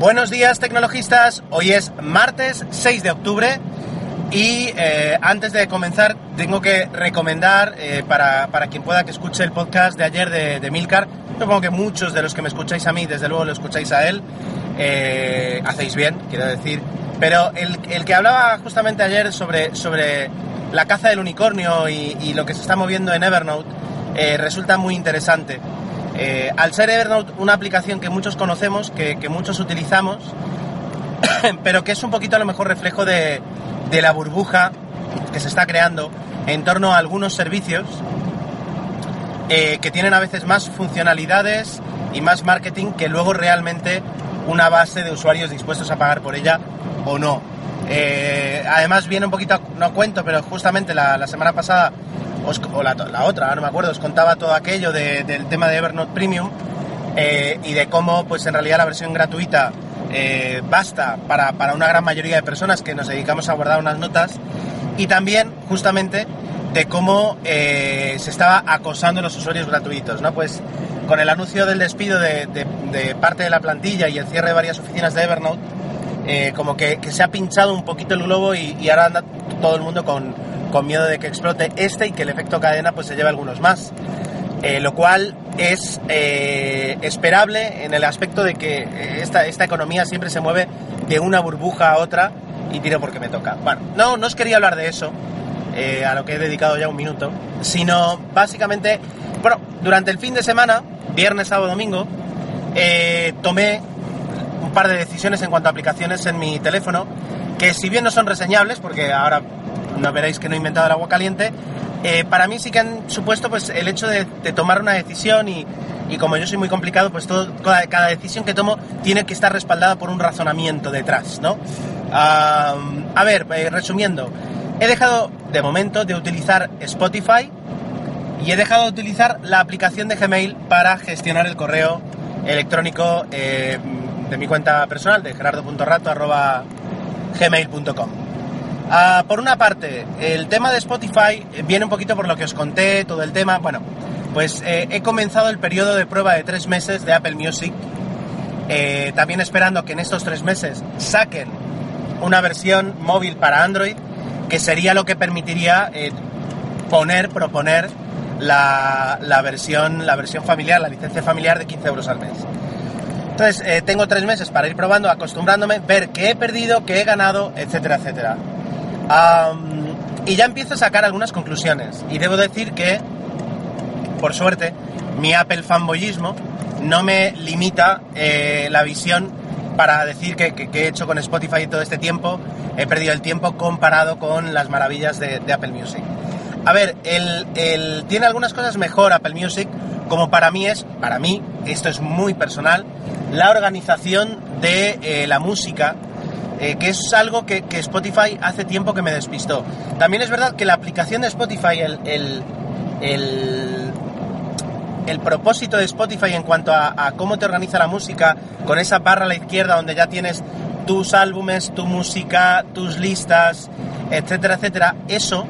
Buenos días tecnologistas, hoy es martes 6 de octubre y eh, antes de comenzar tengo que recomendar eh, para, para, quien pueda que escuche el podcast de ayer de, de, Milcar, supongo que muchos de los que me escucháis a mí, desde luego lo escucháis a él, eh, hacéis bien, quiero decir, pero el, el, que hablaba justamente ayer sobre, sobre la caza del unicornio y, lo que se está moviendo en Evernote resulta muy interesante. Eh, al ser Evernote una aplicación que muchos conocemos, que, muchos utilizamos, pero que es un poquito a lo mejor reflejo de, la burbuja que se está creando en torno a algunos servicios eh, que tienen a veces más funcionalidades y más marketing que luego realmente una base de usuarios dispuestos a pagar por ella o no. Eh, además viene un poquito, no cuento, pero justamente la semana pasada os, o la, la, otra, no me acuerdo, os contaba todo aquello de, del tema de Evernote Premium eh, y de cómo pues en realidad la versión gratuita eh, basta para, para, una gran mayoría de personas que nos dedicamos a guardar unas notas y también justamente de cómo eh, se estaba acosando a los usuarios gratuitos, ¿no? Pues con el anuncio del despido de, de, de parte de la plantilla y el cierre de varias oficinas de Evernote, eh, como que, que, se ha pinchado un poquito el globo y, y ahora anda todo el mundo con, con miedo de que explote este y que el efecto cadena pues se lleve algunos más. Eh, lo cual es eh, esperable en el aspecto de que esta, esta economía siempre se mueve de una burbuja a otra y tiro porque me toca. Bueno, no, no os quería hablar de eso, eh, a lo que he dedicado ya un minuto, sino básicamente, bueno, durante el fin de semana, viernes, sábado, domingo, eh, tomé un par de decisiones en cuanto a aplicaciones en mi teléfono, que si bien no son reseñables, porque ahora no veréis que no he inventado el agua caliente, eh, para mí sí que han supuesto pues el hecho de, tomar una decisión y, y, como yo soy muy complicado, pues todo, cada, decisión que tomo tiene que estar respaldada por un razonamiento detrás, ¿no? A ver, eh, resumiendo, he dejado de momento de utilizar Spotify y he dejado de utilizar la aplicación de Gmail para gestionar el correo electrónico eh, de mi cuenta personal de gerardo.rato.gmail.com. Uh, por una parte, el tema de Spotify viene un poquito por lo que os conté, todo el tema. Bueno, pues eh, he comenzado el periodo de prueba de tres meses de Apple Music. Eh, también esperando que en estos tres meses saquen una versión móvil para Android, que sería lo que permitiría eh, poner, proponer la, versión, la versión familiar, la licencia familiar de 15 euros al mes. Entonces, eh, tengo tres meses para ir probando, acostumbrándome, ver qué he perdido, qué he ganado, etcétera, etcétera. Y ya empiezo a sacar algunas conclusiones. Y debo decir que, por suerte, mi Apple fanboyismo no me limita eh, la visión para decir que, que, he hecho con Spotify todo este tiempo. He perdido el tiempo comparado con las maravillas de, Apple Music. A ver, el, tiene algunas cosas mejor Apple Music, como para mí es, para mí, esto es muy personal, la organización de eh, la música eh, que es algo que, que, Spotify hace tiempo que me despistó. También es verdad que la aplicación de Spotify, el, el, el, propósito de Spotify en cuanto a, cómo te organiza la música, con esa barra a la izquierda donde ya tienes tus álbumes, tu música, tus listas, etcétera, etcétera, eso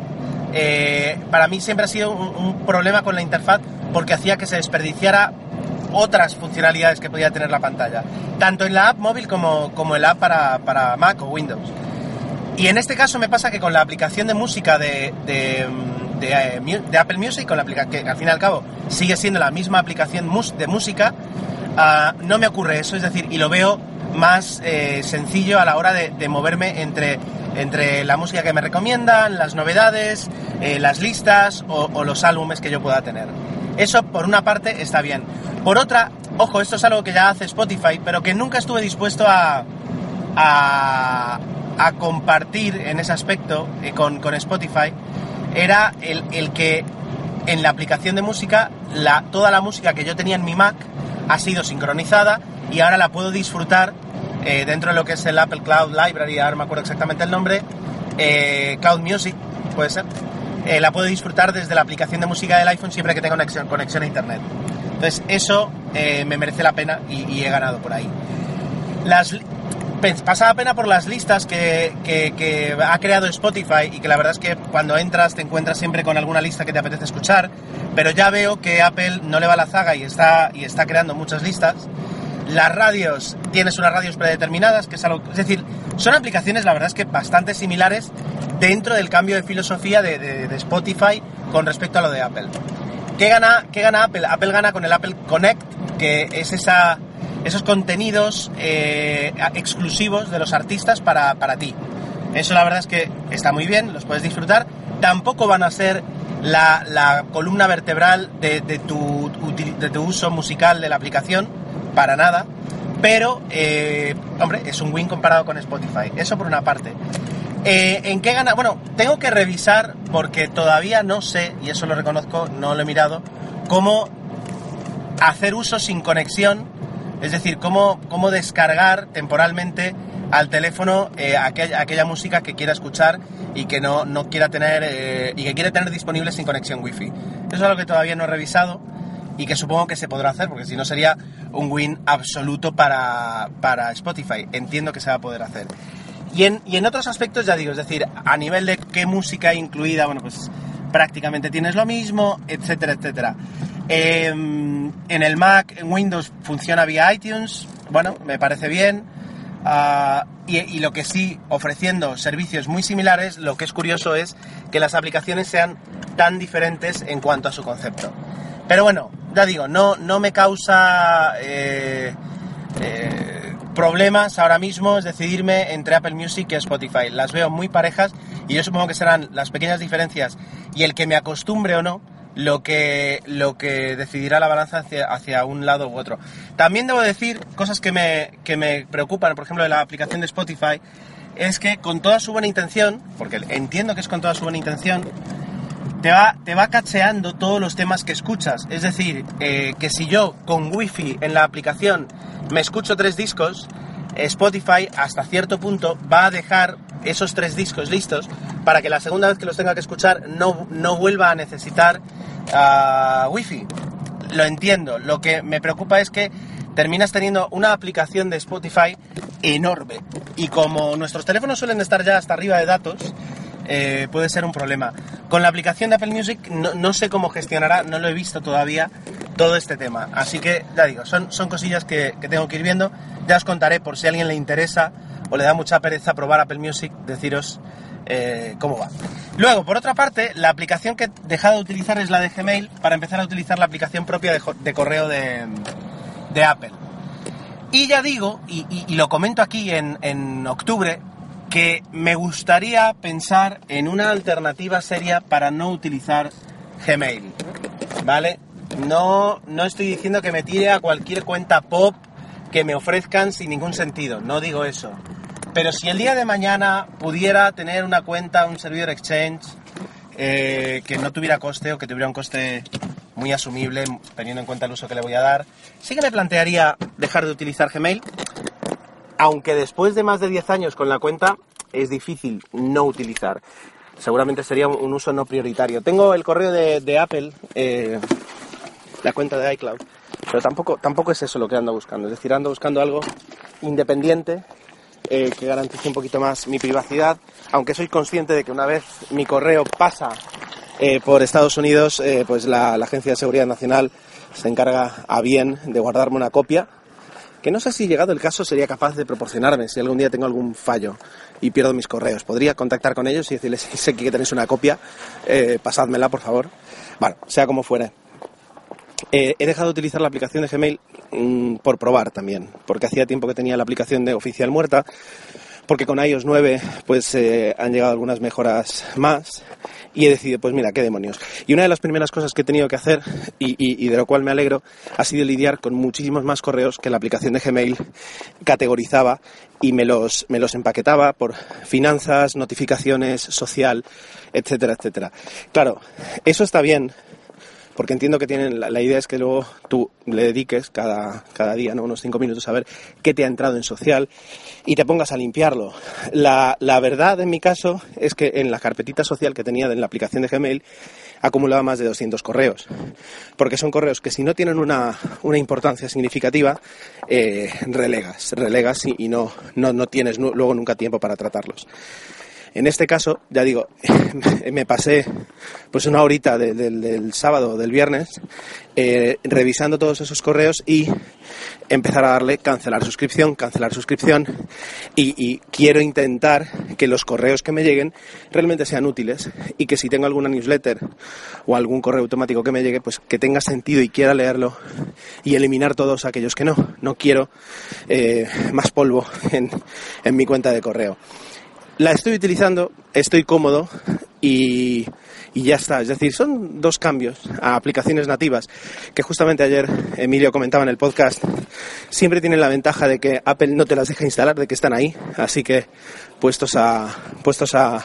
eh, para mí siempre ha sido un problema con la interfaz porque hacía que se desperdiciara otras funcionalidades que podía tener la pantalla, tanto en la app móvil como, como en la app para, para, Mac o Windows. Y en este caso me pasa que con la aplicación de música de, de, de Apple Music, con la que al fin y al cabo sigue siendo la misma aplicación de música, uh, no me ocurre eso, es decir, y lo veo más eh, sencillo a la hora de, moverme entre, entre la música que me recomiendan, las novedades, eh, las listas o los álbumes que yo pueda tener. Eso por una parte está bien. Por otra, ojo, esto es algo que ya hace Spotify, pero que nunca estuve dispuesto a, a, compartir en ese aspecto eh, con, con, Spotify, era el, el, que en la aplicación de música, la, toda la música que yo tenía en mi Mac ha sido sincronizada y ahora la puedo disfrutar eh, dentro de lo que es el Apple Cloud Library, ahora me acuerdo exactamente el nombre, eh, Cloud Music, puede ser. Eh, la puedo disfrutar desde la aplicación de música del iPhone siempre que tenga conexión, conexión a internet. Entonces eso me merece la pena y, he ganado por ahí. Las, pasa pena por las listas que, que, ha creado Spotify y que la verdad es que cuando entras te encuentras siempre con alguna lista que te apetece escuchar, pero ya veo que Apple no le va la zaga y está, y está creando muchas listas. Las radios, tienes unas radios predeterminadas, que es algo, es decir, son aplicaciones la verdad es que bastante similares dentro del cambio de filosofía de, de, Spotify con respecto a lo de Apple. ¿Qué gana, ¿Qué gana Apple? Apple gana con el Apple Connect, que es esa esos contenidos eh, exclusivos de los artistas para, ti. Eso la verdad es que está muy bien, los puedes disfrutar. Tampoco van a ser la, columna vertebral de, tu, de, tu, uso musical de la aplicación, para nada. Pero, eh, hombre, es un win comparado con Spotify. Eso por una parte. Eh, ¿En qué gana? Bueno, tengo que revisar porque todavía no sé, y eso lo reconozco, no lo he mirado, cómo hacer uso sin conexión es decir, cómo, cómo descargar temporalmente al teléfono eh, aquella, música que quiera escuchar y que no, no quiera tener eh, y que quiere tener disponible sin conexión wifi. Eso es algo que todavía no he revisado y que supongo que se podrá hacer porque si no sería un win absoluto para, para Spotify. Entiendo que se va a poder hacer. Y en, y en otros aspectos ya digo, es decir, a nivel de qué música incluida, bueno, pues prácticamente tienes lo mismo, etcétera, etcétera. Em, en el Mac, en Windows funciona vía iTunes, bueno, me parece bien. Ah, y, lo que sí, ofreciendo servicios muy similares, lo que es curioso es que las aplicaciones sean tan diferentes en cuanto a su concepto. Pero bueno, ya digo, no, no me causa eh, eh, problemas ahora mismo es decidirme entre Apple Music y Spotify. Las veo muy parejas y yo supongo que serán las pequeñas diferencias y el que me acostumbre o no lo que, lo que decidirá la balanza hacia, hacia un lado u otro. También debo decir cosas que me, que me preocupan, por ejemplo, de la aplicación de Spotify, es que con toda su buena intención, porque entiendo que es con toda su buena intención, te va, te va cacheando todos los temas que escuchas. Es decir, eh, que si yo con wifi en la aplicación me escucho tres discos, Spotify hasta cierto punto va a dejar esos tres discos listos para que la segunda vez que los tenga que escuchar no, no vuelva a necesitar uh, wifi. Lo entiendo. Lo que me preocupa es que terminas teniendo una aplicación de Spotify enorme. Y como nuestros teléfonos suelen estar ya hasta arriba de datos, eh, puede ser un problema. Con la aplicación de Apple Music no, sé cómo gestionará, no lo he visto todavía todo este tema. Así que ya digo, son, son cosillas que, que tengo que ir viendo. Ya os contaré por si a alguien le interesa o le da mucha pereza probar Apple Music, deciros eh, cómo va. Luego, por otra parte, la aplicación que he dejado de utilizar es la de Gmail para empezar a utilizar la aplicación propia de, correo de, Apple. Y ya digo, y, lo comento aquí en, en, octubre, que me gustaría pensar en una alternativa seria para no utilizar Gmail. ¿Vale? No, no estoy diciendo que me tire a cualquier cuenta pop que me ofrezcan sin ningún sentido, no digo eso. Pero si el día de mañana pudiera tener una cuenta, un servidor exchange eh, que no tuviera coste o que tuviera un coste muy asumible teniendo en cuenta el uso que le voy a dar, sí que me plantearía dejar de utilizar Gmail, aunque después de más de 10 años con la cuenta es difícil no utilizar. Seguramente sería un uso no prioritario. Tengo el correo de, Apple, eh, la cuenta de iCloud, pero tampoco, tampoco es eso lo que ando buscando. Es decir, ando buscando algo independiente eh, que garantice un poquito más mi privacidad, aunque soy consciente de que una vez mi correo pasa eh, por Estados Unidos, pues la, Agencia de Seguridad Nacional se encarga a bien de guardarme una copia, que no sé si llegado el caso sería capaz de proporcionarme si algún día tengo algún fallo y pierdo mis correos. Podría contactar con ellos y decirles, sé que tenéis una copia, pasádmela por favor. Bueno, sea como fuere. he dejado de utilizar la aplicación de Gmail Mm, por probar también, porque hacía tiempo que tenía la aplicación de oficial muerta, porque con iOS 9 pues eh, han llegado algunas mejoras más y he decidido, pues mira, qué demonios. Y una de las primeras cosas que he tenido que hacer y, de lo cual me alegro ha sido lidiar con muchísimos más correos que la aplicación de Gmail categorizaba y me los, me los empaquetaba por finanzas, notificaciones, social, etcétera, etcétera. Claro, eso está bien porque entiendo que tienen, la, idea es que luego tú le dediques cada, cada día, ¿no? unos cinco minutos a ver qué te ha entrado en social y te pongas a limpiarlo. La, la verdad en mi caso es que en la carpetita social que tenía en la aplicación de Gmail acumulaba más de 200 correos, porque son correos que si no tienen una, una importancia significativa, eh, relegas, relegas y, y no, no, no tienes luego nunca tiempo para tratarlos. En este caso, ya digo, me pasé pues una horita del sábado, del viernes, eh, revisando todos esos correos y empezar a darle cancelar suscripción, cancelar suscripción y, quiero intentar que los correos que me lleguen realmente sean útiles y que si tengo alguna newsletter o algún correo automático que me llegue, pues que tenga sentido y quiera leerlo y eliminar todos aquellos que no. No quiero eh, más polvo en, en mi cuenta de correo. La estoy utilizando, estoy cómodo y, ya está. Es decir, son dos cambios a aplicaciones nativas que justamente ayer Emilio comentaba en el podcast. Siempre tienen la ventaja de que Apple no te las deja instalar, de que están ahí. Así que puestos a, puestos a,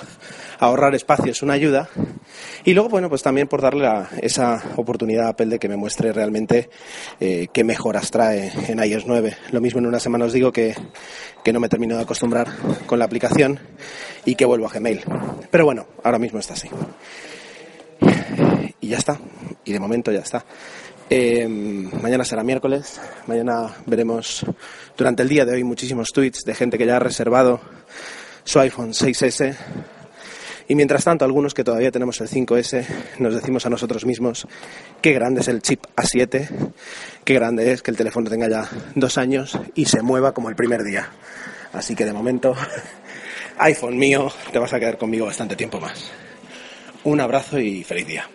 ahorrar espacio es una ayuda. Y luego, bueno, pues también por darle esa oportunidad a Apple de que me muestre realmente eh, qué mejoras trae en iOS 9. Lo mismo en una semana os digo que, que no me termino de acostumbrar con la aplicación y que vuelvo a Gmail. Pero bueno, ahora mismo está así. Y ya está. Y de momento ya está. Eh, mañana será miércoles. Mañana veremos durante el día de hoy muchísimos tweets de gente que ya ha reservado su iPhone 6S y mientras tanto, algunos que todavía tenemos el 5S, nos decimos a nosotros mismos qué grande es el chip A7, qué grande es que el teléfono tenga ya dos años y se mueva como el primer día. Así que de momento, iPhone mío, te vas a quedar conmigo bastante tiempo más. Un abrazo y feliz día.